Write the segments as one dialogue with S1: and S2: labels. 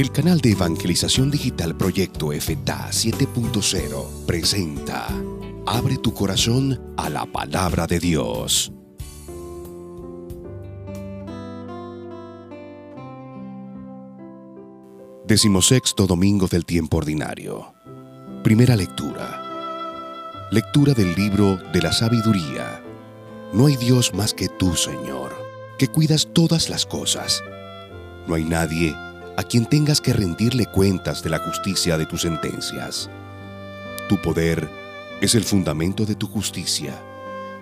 S1: El canal de evangelización digital Proyecto FTA 7.0 presenta Abre tu corazón a la palabra de Dios. Decimosexto domingo del tiempo ordinario. Primera lectura. Lectura del libro de la sabiduría. No hay Dios más que tú, Señor, que cuidas todas las cosas. No hay nadie a quien tengas que rendirle cuentas de la justicia de tus sentencias. Tu poder es el fundamento de tu justicia,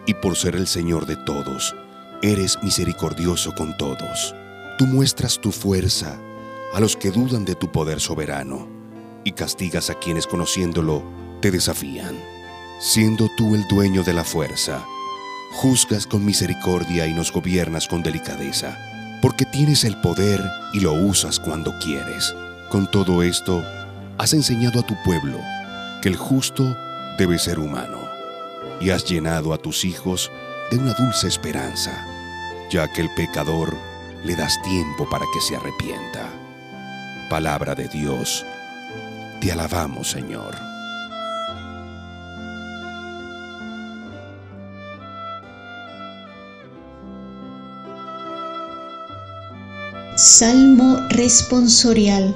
S1: y por ser el Señor de todos, eres misericordioso con todos. Tú muestras tu fuerza a los que dudan de tu poder soberano, y castigas a quienes conociéndolo te desafían. Siendo tú el dueño de la fuerza, juzgas con misericordia y nos gobiernas con delicadeza porque tienes el poder y lo usas cuando quieres. Con todo esto, has enseñado a tu pueblo que el justo debe ser humano y has llenado a tus hijos de una dulce esperanza, ya que el pecador le das tiempo para que se arrepienta. Palabra de Dios, te alabamos Señor.
S2: Salmo responsorial.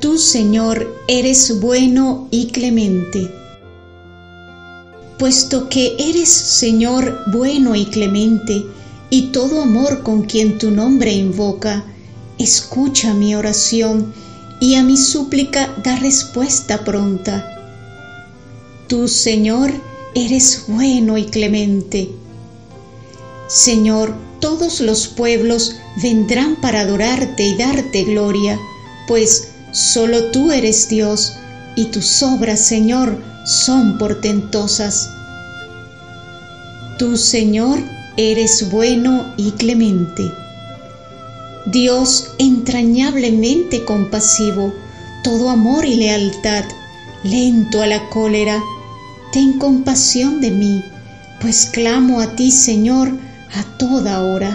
S2: Tú, Señor, eres bueno y clemente. Puesto que eres, Señor, bueno y clemente, y todo amor con quien tu nombre invoca, escucha mi oración y a mi súplica da respuesta pronta. Tú, Señor, eres bueno y clemente. Señor, todos los pueblos vendrán para adorarte y darte gloria, pues solo tú eres Dios y tus obras, Señor, son portentosas. Tú, Señor, eres bueno y clemente. Dios entrañablemente compasivo, todo amor y lealtad, lento a la cólera, ten compasión de mí, pues clamo a ti, Señor, a toda hora.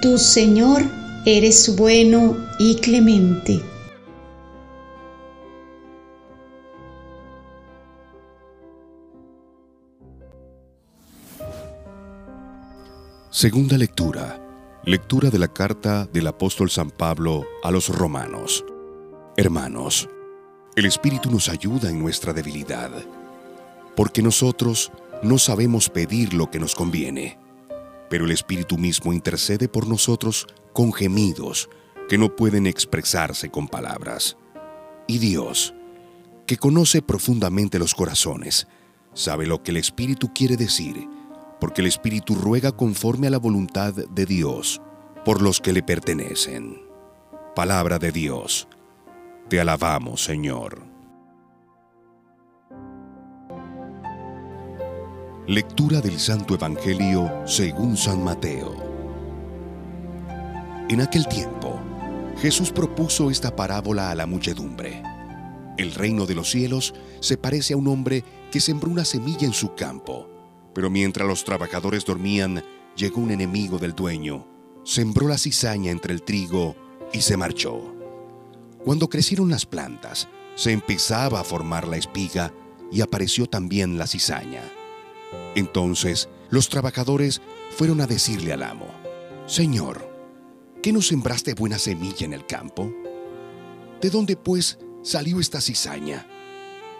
S2: Tú, Señor, eres bueno y clemente.
S1: Segunda lectura. Lectura de la carta del apóstol San Pablo a los romanos. Hermanos, el Espíritu nos ayuda en nuestra debilidad, porque nosotros no sabemos pedir lo que nos conviene pero el Espíritu mismo intercede por nosotros con gemidos que no pueden expresarse con palabras. Y Dios, que conoce profundamente los corazones, sabe lo que el Espíritu quiere decir, porque el Espíritu ruega conforme a la voluntad de Dios por los que le pertenecen. Palabra de Dios. Te alabamos, Señor. Lectura del Santo Evangelio según San Mateo. En aquel tiempo, Jesús propuso esta parábola a la muchedumbre. El reino de los cielos se parece a un hombre que sembró una semilla en su campo, pero mientras los trabajadores dormían, llegó un enemigo del dueño, sembró la cizaña entre el trigo y se marchó. Cuando crecieron las plantas, se empezaba a formar la espiga y apareció también la cizaña. Entonces los trabajadores fueron a decirle al amo, Señor, ¿qué no sembraste buena semilla en el campo? ¿De dónde pues salió esta cizaña?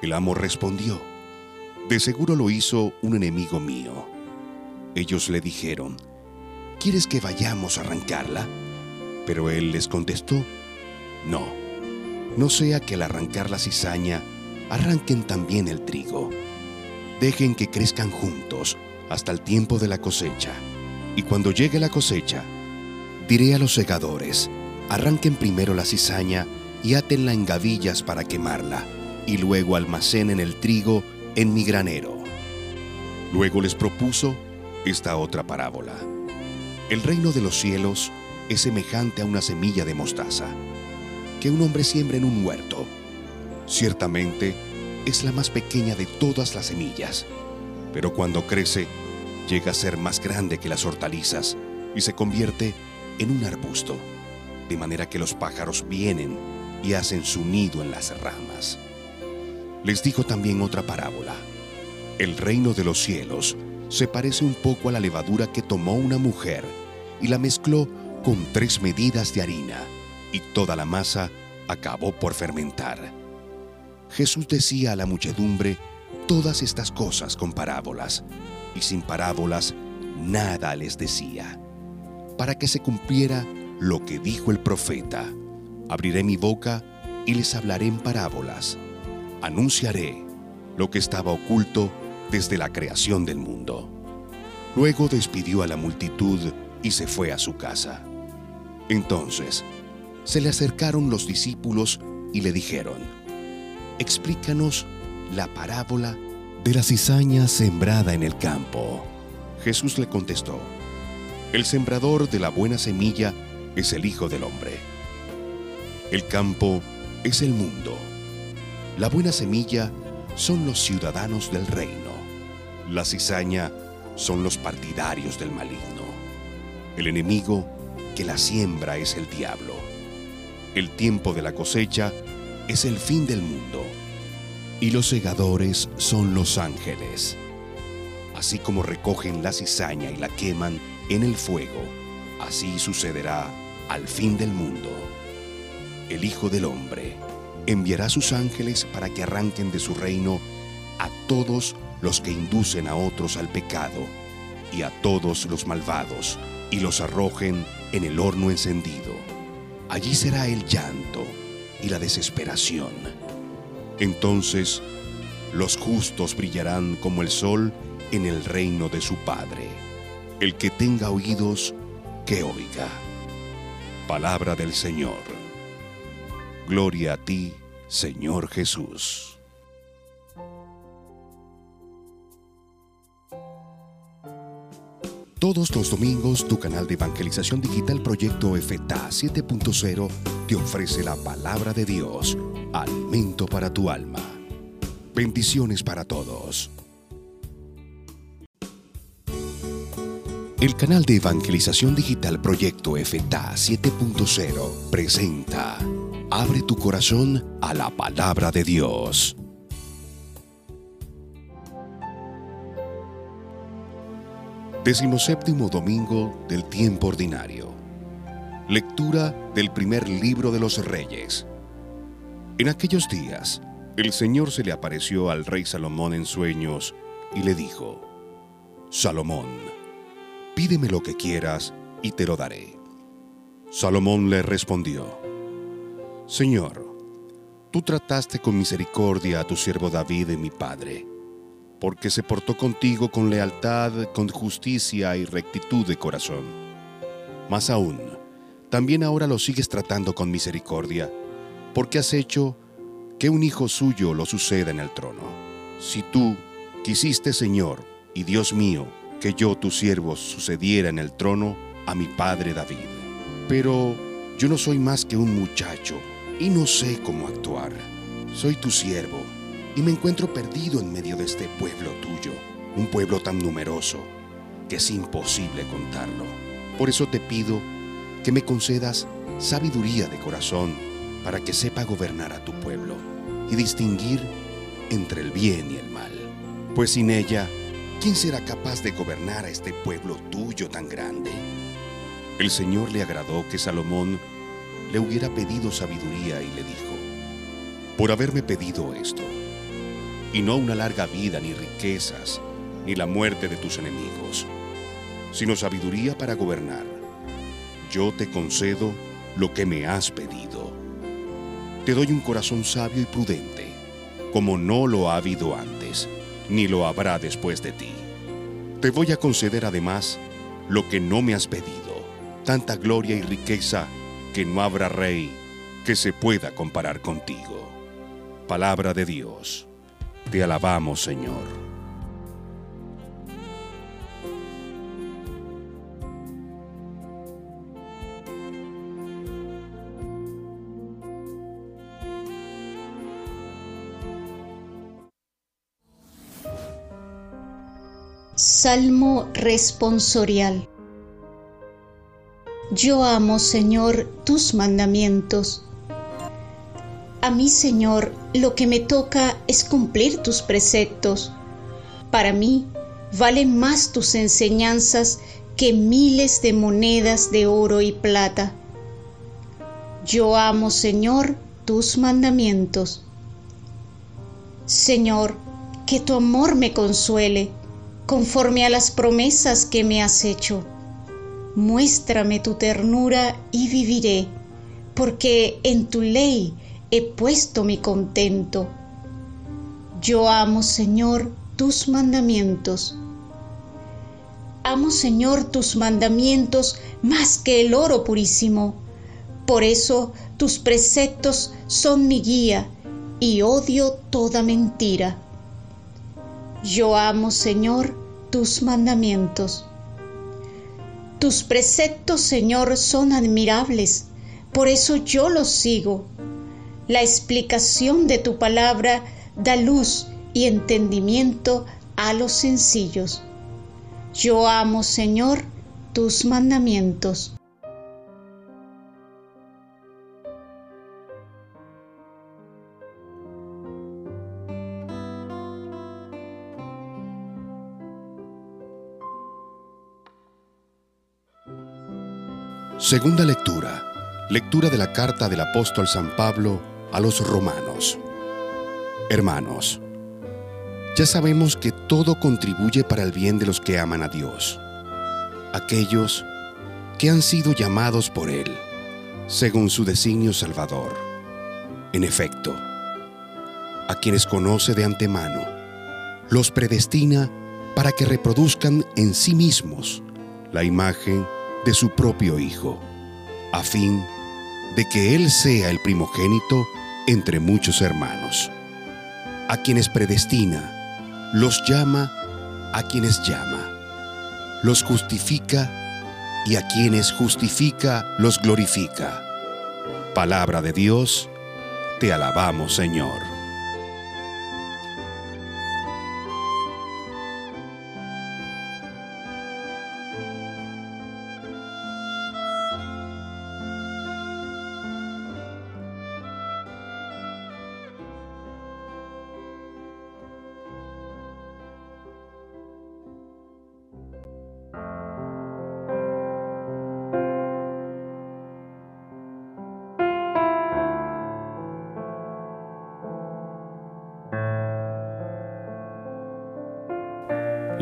S1: El amo respondió, De seguro lo hizo un enemigo mío. Ellos le dijeron, ¿quieres que vayamos a arrancarla? Pero él les contestó, No, no sea que al arrancar la cizaña arranquen también el trigo dejen que crezcan juntos hasta el tiempo de la cosecha. Y cuando llegue la cosecha, diré a los segadores, arranquen primero la cizaña y átenla en gavillas para quemarla, y luego almacenen el trigo en mi granero. Luego les propuso esta otra parábola. El reino de los cielos es semejante a una semilla de mostaza, que un hombre siembra en un huerto. Ciertamente, es la más pequeña de todas las semillas, pero cuando crece llega a ser más grande que las hortalizas y se convierte en un arbusto, de manera que los pájaros vienen y hacen su nido en las ramas. Les dijo también otra parábola. El reino de los cielos se parece un poco a la levadura que tomó una mujer y la mezcló con tres medidas de harina, y toda la masa acabó por fermentar. Jesús decía a la muchedumbre todas estas cosas con parábolas, y sin parábolas nada les decía, para que se cumpliera lo que dijo el profeta. Abriré mi boca y les hablaré en parábolas. Anunciaré lo que estaba oculto desde la creación del mundo. Luego despidió a la multitud y se fue a su casa. Entonces, se le acercaron los discípulos y le dijeron, explícanos la parábola de la cizaña sembrada en el campo. Jesús le contestó, el sembrador de la buena semilla es el Hijo del Hombre. El campo es el mundo. La buena semilla son los ciudadanos del reino. La cizaña son los partidarios del maligno. El enemigo que la siembra es el diablo. El tiempo de la cosecha es el fin del mundo. Y los segadores son los ángeles. Así como recogen la cizaña y la queman en el fuego, así sucederá al fin del mundo. El Hijo del Hombre enviará sus ángeles para que arranquen de su reino a todos los que inducen a otros al pecado y a todos los malvados y los arrojen en el horno encendido. Allí será el llanto y la desesperación. Entonces los justos brillarán como el sol en el reino de su Padre. El que tenga oídos, que oiga. Palabra del Señor. Gloria a ti, Señor Jesús. Todos los domingos tu canal de evangelización digital Proyecto FTA 7.0 te ofrece la palabra de Dios, alimento para tu alma. Bendiciones para todos. El canal de evangelización digital Proyecto FTA 7.0 presenta Abre tu corazón a la palabra de Dios. Decimoséptimo domingo del tiempo ordinario. Lectura del primer libro de los reyes. En aquellos días, el Señor se le apareció al rey Salomón en sueños y le dijo, Salomón, pídeme lo que quieras y te lo daré. Salomón le respondió, Señor, tú trataste con misericordia a tu siervo David, mi padre porque se portó contigo con lealtad, con justicia y rectitud de corazón. Más aún, también ahora lo sigues tratando con misericordia, porque has hecho que un hijo suyo lo suceda en el trono. Si tú quisiste, Señor, y Dios mío, que yo, tu siervo, sucediera en el trono a mi padre David. Pero yo no soy más que un muchacho y no sé cómo actuar. Soy tu siervo y me encuentro perdido en medio de este pueblo tuyo, un pueblo tan numeroso que es imposible contarlo. Por eso te pido que me concedas sabiduría de corazón para que sepa gobernar a tu pueblo y distinguir entre el bien y el mal. Pues sin ella, ¿quién será capaz de gobernar a este pueblo tuyo tan grande? El Señor le agradó que Salomón le hubiera pedido sabiduría y le dijo, por haberme pedido esto, y no una larga vida, ni riquezas, ni la muerte de tus enemigos, sino sabiduría para gobernar. Yo te concedo lo que me has pedido. Te doy un corazón sabio y prudente, como no lo ha habido antes, ni lo habrá después de ti. Te voy a conceder además lo que no me has pedido, tanta gloria y riqueza que no habrá rey que se pueda comparar contigo. Palabra de Dios. Te alabamos, Señor.
S2: Salmo responsorial. Yo amo, Señor, tus mandamientos. Mí, Señor, lo que me toca es cumplir tus preceptos. Para mí, valen más tus enseñanzas que miles de monedas de oro y plata. Yo amo, Señor, tus mandamientos. Señor, que tu amor me consuele, conforme a las promesas que me has hecho. Muéstrame tu ternura y viviré, porque en tu ley he puesto mi contento. Yo amo, Señor, tus mandamientos. Amo, Señor, tus mandamientos más que el oro purísimo. Por eso tus preceptos son mi guía y odio toda mentira. Yo amo, Señor, tus mandamientos. Tus preceptos, Señor, son admirables, por eso yo los sigo. La explicación de tu palabra da luz y entendimiento a los sencillos. Yo amo, Señor, tus mandamientos.
S1: Segunda lectura. Lectura de la carta del apóstol San Pablo a los romanos. Hermanos, ya sabemos que todo contribuye para el bien de los que aman a Dios, aquellos que han sido llamados por Él, según su designio salvador. En efecto, a quienes conoce de antemano, los predestina para que reproduzcan en sí mismos la imagen de su propio Hijo, a fin de que Él sea el primogénito entre muchos hermanos. A quienes predestina, los llama, a quienes llama, los justifica y a quienes justifica, los glorifica. Palabra de Dios, te alabamos Señor.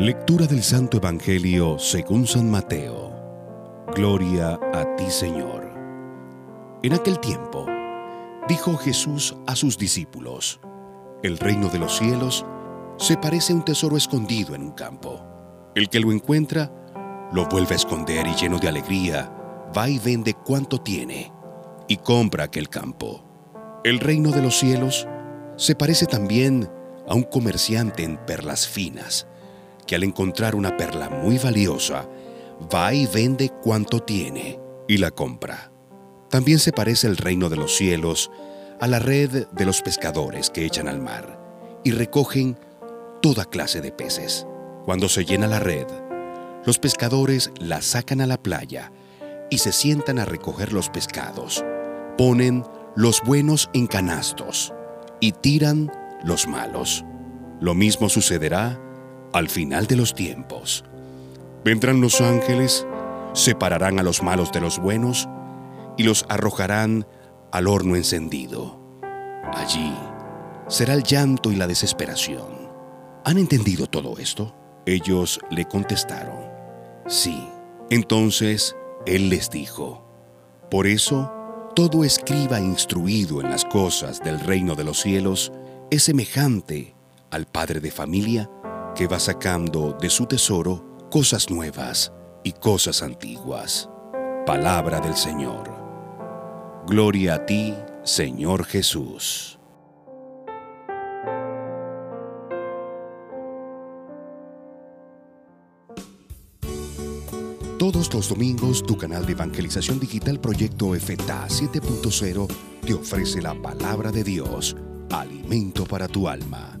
S1: Lectura del Santo Evangelio según San Mateo. Gloria a ti, Señor. En aquel tiempo, dijo Jesús a sus discípulos, el reino de los cielos se parece a un tesoro escondido en un campo. El que lo encuentra, lo vuelve a esconder y lleno de alegría, va y vende cuanto tiene y compra aquel campo. El reino de los cielos se parece también a un comerciante en perlas finas que al encontrar una perla muy valiosa, va y vende cuanto tiene y la compra. También se parece el reino de los cielos a la red de los pescadores que echan al mar y recogen toda clase de peces. Cuando se llena la red, los pescadores la sacan a la playa y se sientan a recoger los pescados. Ponen los buenos en canastos y tiran los malos. Lo mismo sucederá al final de los tiempos. Vendrán los ángeles, separarán a los malos de los buenos y los arrojarán al horno encendido. Allí será el llanto y la desesperación. ¿Han entendido todo esto? Ellos le contestaron, sí. Entonces él les dijo, por eso todo escriba instruido en las cosas del reino de los cielos es semejante al padre de familia que va sacando de su tesoro cosas nuevas y cosas antiguas. Palabra del Señor. Gloria a ti, Señor Jesús. Todos los domingos tu canal de evangelización digital Proyecto FTA 7.0 te ofrece la palabra de Dios, alimento para tu alma.